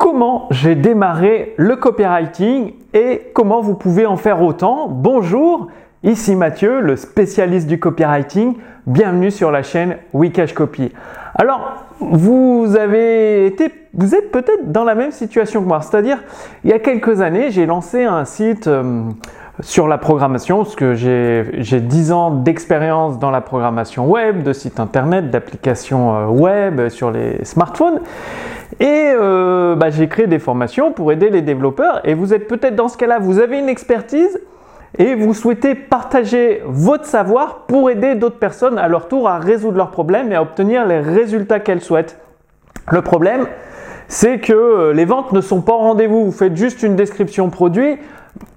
comment j'ai démarré le copywriting et comment vous pouvez en faire autant. Bonjour, ici Mathieu, le spécialiste du copywriting. Bienvenue sur la chaîne Wikash Copy. Alors, vous avez été, vous êtes peut-être dans la même situation que moi. C'est-à-dire, il y a quelques années, j'ai lancé un site euh, sur la programmation, parce que j'ai 10 ans d'expérience dans la programmation web, de sites internet, d'applications euh, web sur les smartphones. Et euh, bah, j'ai créé des formations pour aider les développeurs. Et vous êtes peut-être dans ce cas-là, vous avez une expertise et vous souhaitez partager votre savoir pour aider d'autres personnes à leur tour à résoudre leurs problèmes et à obtenir les résultats qu'elles souhaitent. Le problème, c'est que euh, les ventes ne sont pas au rendez-vous. Vous faites juste une description produit,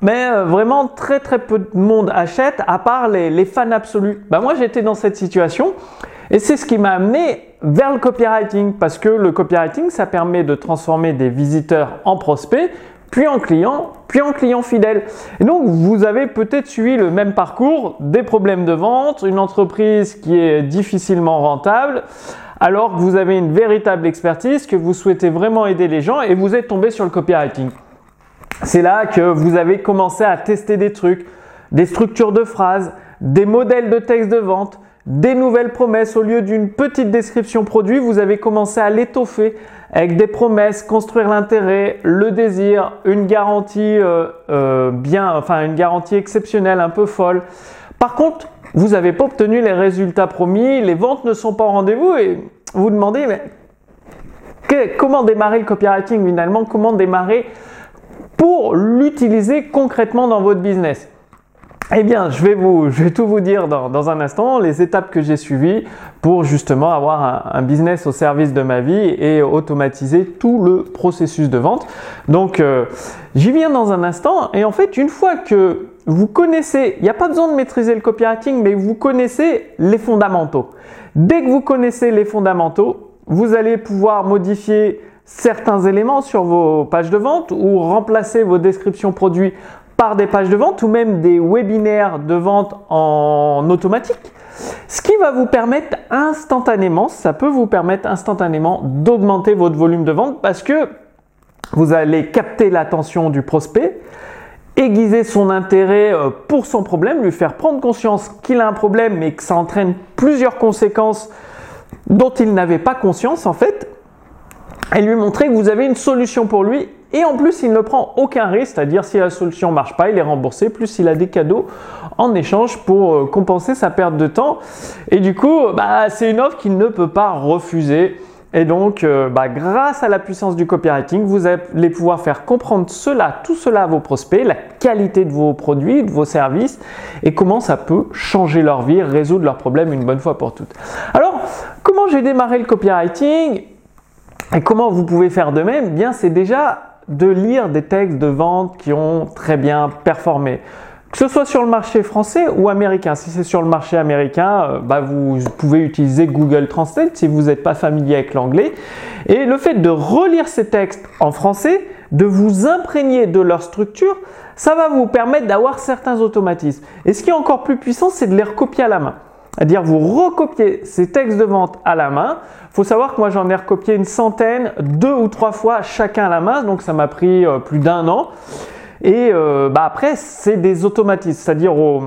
mais euh, vraiment très très peu de monde achète à part les, fans absolus. Bah, moi j'étais dans cette situation et c'est ce qui m'a amené vers le copywriting parce que le copywriting ça permet de transformer des visiteurs en prospects puis en clients, puis en clients fidèles. Et donc, vous avez peut-être suivi le même parcours, des problèmes de vente, une entreprise qui est difficilement rentable, alors que vous avez une véritable expertise, que vous souhaitez vraiment aider les gens et vous êtes tombé sur le copywriting. C'est là que vous avez commencé à tester des trucs, des structures de phrases, des modèles de texte de vente, des nouvelles promesses. Au lieu d'une petite description produit, vous avez commencé à l'étoffer avec des promesses, construire l'intérêt, le désir, une garantie euh, euh, bien, enfin une garantie exceptionnelle, un peu folle. Par contre, vous n'avez pas obtenu les résultats promis, les ventes ne sont pas au rendez-vous et vous demandez comment démarrer le copywriting finalement, comment démarrer pour l'utiliser concrètement dans votre business? Eh bien, je vais, vous, je vais tout vous dire dans, un instant, les étapes que j'ai suivies pour justement avoir un, business au service de ma vie et automatiser tout le processus de vente. Donc, euh, j'y viens dans un instant. Et en fait, une fois que vous connaissez, il n'y a pas besoin de maîtriser le copywriting, mais vous connaissez les fondamentaux. Dès que vous connaissez les fondamentaux, vous allez pouvoir modifier certains éléments sur vos pages de vente ou remplacer vos descriptions produits par des pages de vente ou même des webinaires de vente en automatique. Ce qui va vous permettre instantanément, ça peut vous permettre instantanément d'augmenter votre volume de vente parce que vous allez capter l'attention du prospect, aiguiser son intérêt euh, pour son problème, lui faire prendre conscience qu'il a un problème mais que ça entraîne plusieurs conséquences dont il n'avait pas conscience en fait, et lui montrer que vous avez une solution pour lui et en plus, il ne prend aucun risque, c'est-à-dire si la solution ne marche pas, il est remboursé, plus il a des cadeaux en échange pour euh, compenser sa perte de temps. Et du coup, bah, c'est une offre qu'il ne peut pas refuser. Et donc, euh, bah, grâce à la puissance du copywriting, vous allez pouvoir faire comprendre cela, tout cela à vos prospects, la qualité de vos produits, de vos services, et comment ça peut changer leur vie, résoudre leurs problèmes une bonne fois pour toutes. Alors, comment j'ai démarré le copywriting? Et comment vous pouvez faire de même? Bien, c'est déjà de lire des textes de vente qui ont très bien performé. Que ce soit sur le marché français ou américain. Si c'est sur le marché américain, euh, bah, vous pouvez utiliser Google Translate si vous n'êtes pas familier avec l'anglais. Et le fait de relire ces textes en français, de vous imprégner de leur structure, ça va vous permettre d'avoir certains automatismes. Et ce qui est encore plus puissant, c'est de les recopier à la main. C'est-à-dire vous recopiez ces textes de vente à la main. Il faut savoir que moi j'en ai recopié une centaine, deux ou trois fois chacun à la main, donc ça m'a pris euh, plus d'un an. Et euh, bah après c'est des automatismes, c'est-à-dire au,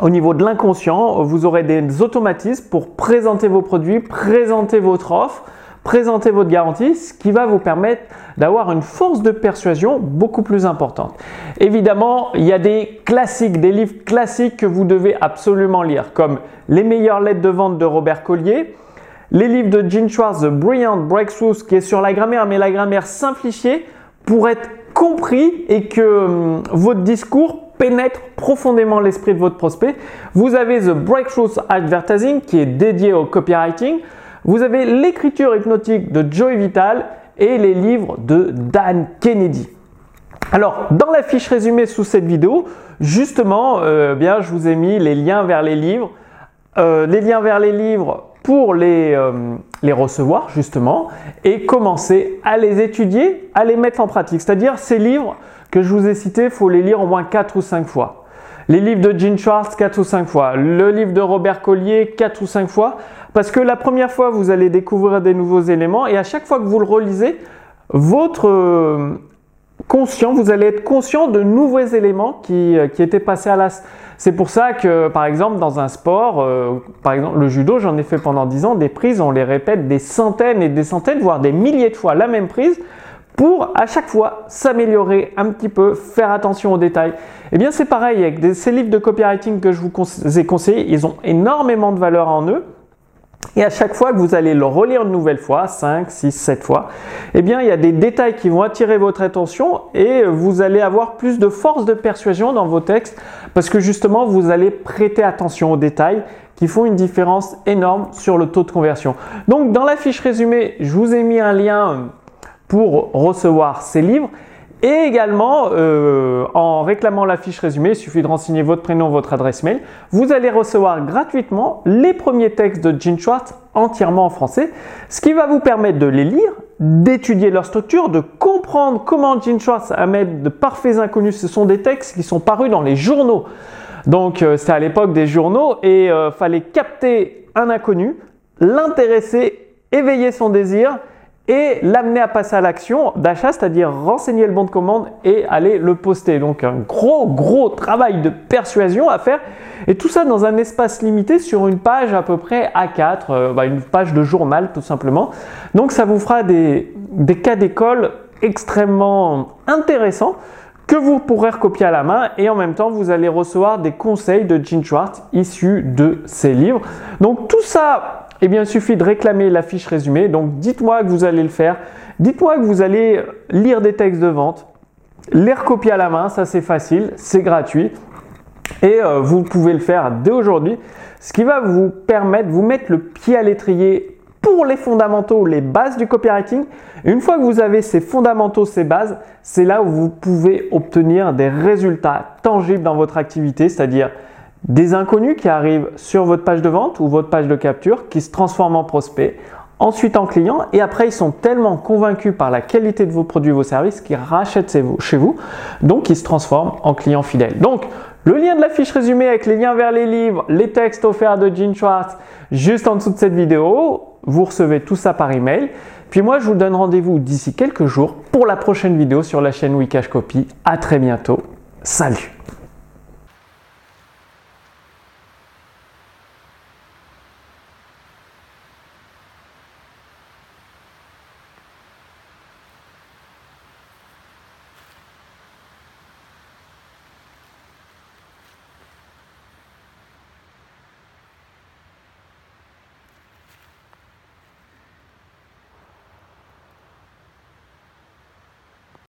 au niveau de l'inconscient, vous aurez des automatismes pour présenter vos produits, présenter votre offre, présenter votre garantie, ce qui va vous permettre d'avoir une force de persuasion beaucoup plus importante. Évidemment, il y a des classiques, des livres classiques que vous devez absolument lire, comme Les meilleures lettres de vente de Robert Collier, les livres de Gene Schwartz, The Brilliant Breakthroughs, qui est sur la grammaire, mais la grammaire simplifiée pour être compris et que hum, votre discours pénètre profondément l'esprit de votre prospect. Vous avez The Breakthroughs Advertising qui est dédié au copywriting. Vous avez l'écriture hypnotique de Joey Vital et les livres de Dan Kennedy. Alors, dans la fiche résumée sous cette vidéo, justement, euh, bien, je vous ai mis les liens vers les livres, euh, les liens vers les livres pour les, euh, les recevoir justement et commencer à les étudier, à les mettre en pratique. C'est-à-dire ces livres que je vous ai cités, il faut les lire au moins 4 ou 5 fois. Les livres de Gene Schwartz 4 ou 5 fois. Le livre de Robert Collier 4 ou 5 fois. Parce que la première fois, vous allez découvrir des nouveaux éléments et à chaque fois que vous le relisez, votre euh, conscient, vous allez être conscient de nouveaux éléments qui, euh, qui étaient passés à l'as. C'est pour ça que, par exemple, dans un sport, euh, par exemple le judo, j'en ai fait pendant 10 ans, des prises, on les répète des centaines et des centaines, voire des milliers de fois la même prise pour à chaque fois s'améliorer un petit peu, faire attention aux détails. Eh bien c'est pareil avec ces livres de copywriting que je vous ai conseillés, ils ont énormément de valeur en eux. Et à chaque fois que vous allez le relire une nouvelle fois, 5, 6, 7 fois, eh bien, il y a des détails qui vont attirer votre attention et vous allez avoir plus de force de persuasion dans vos textes parce que justement, vous allez prêter attention aux détails qui font une différence énorme sur le taux de conversion. Donc, dans la fiche résumée, je vous ai mis un lien pour recevoir ces livres. Et également, euh, en réclamant la fiche résumée, il suffit de renseigner votre prénom, votre adresse mail. Vous allez recevoir gratuitement les premiers textes de Gene Schwartz entièrement en français, ce qui va vous permettre de les lire, d'étudier leur structure, de comprendre comment Gene Schwartz a mis de parfaits inconnus. Ce sont des textes qui sont parus dans les journaux. Donc, euh, c'est à l'époque des journaux et euh, fallait capter un inconnu, l'intéresser, éveiller son désir et l'amener à passer à l'action d'achat, c'est-à-dire renseigner le bon de commande et aller le poster. Donc un gros gros travail de persuasion à faire et tout ça dans un espace limité sur une page à peu près A4, euh, bah, une page de journal tout simplement. Donc ça vous fera des, des cas d'école extrêmement intéressants que vous pourrez recopier à la main et en même temps vous allez recevoir des conseils de Gene Schwartz issus de ces livres. Donc tout ça eh bien, il suffit de réclamer la fiche résumée. Donc, dites-moi que vous allez le faire. Dites-moi que vous allez lire des textes de vente, les recopier à la main. Ça, c'est facile, c'est gratuit. Et euh, vous pouvez le faire dès aujourd'hui. Ce qui va vous permettre, vous mettre le pied à l'étrier pour les fondamentaux, les bases du copywriting. une fois que vous avez ces fondamentaux, ces bases, c'est là où vous pouvez obtenir des résultats tangibles dans votre activité, c'est-à-dire des inconnus qui arrivent sur votre page de vente ou votre page de capture qui se transforment en prospects, ensuite en clients et après ils sont tellement convaincus par la qualité de vos produits, vos services qu'ils rachètent chez vous, donc ils se transforment en clients fidèles. Donc le lien de la fiche résumée avec les liens vers les livres, les textes offerts de Gene Schwartz, juste en dessous de cette vidéo, vous recevez tout ça par email. Puis moi je vous donne rendez-vous d'ici quelques jours pour la prochaine vidéo sur la chaîne Wikash Copy. À très bientôt. Salut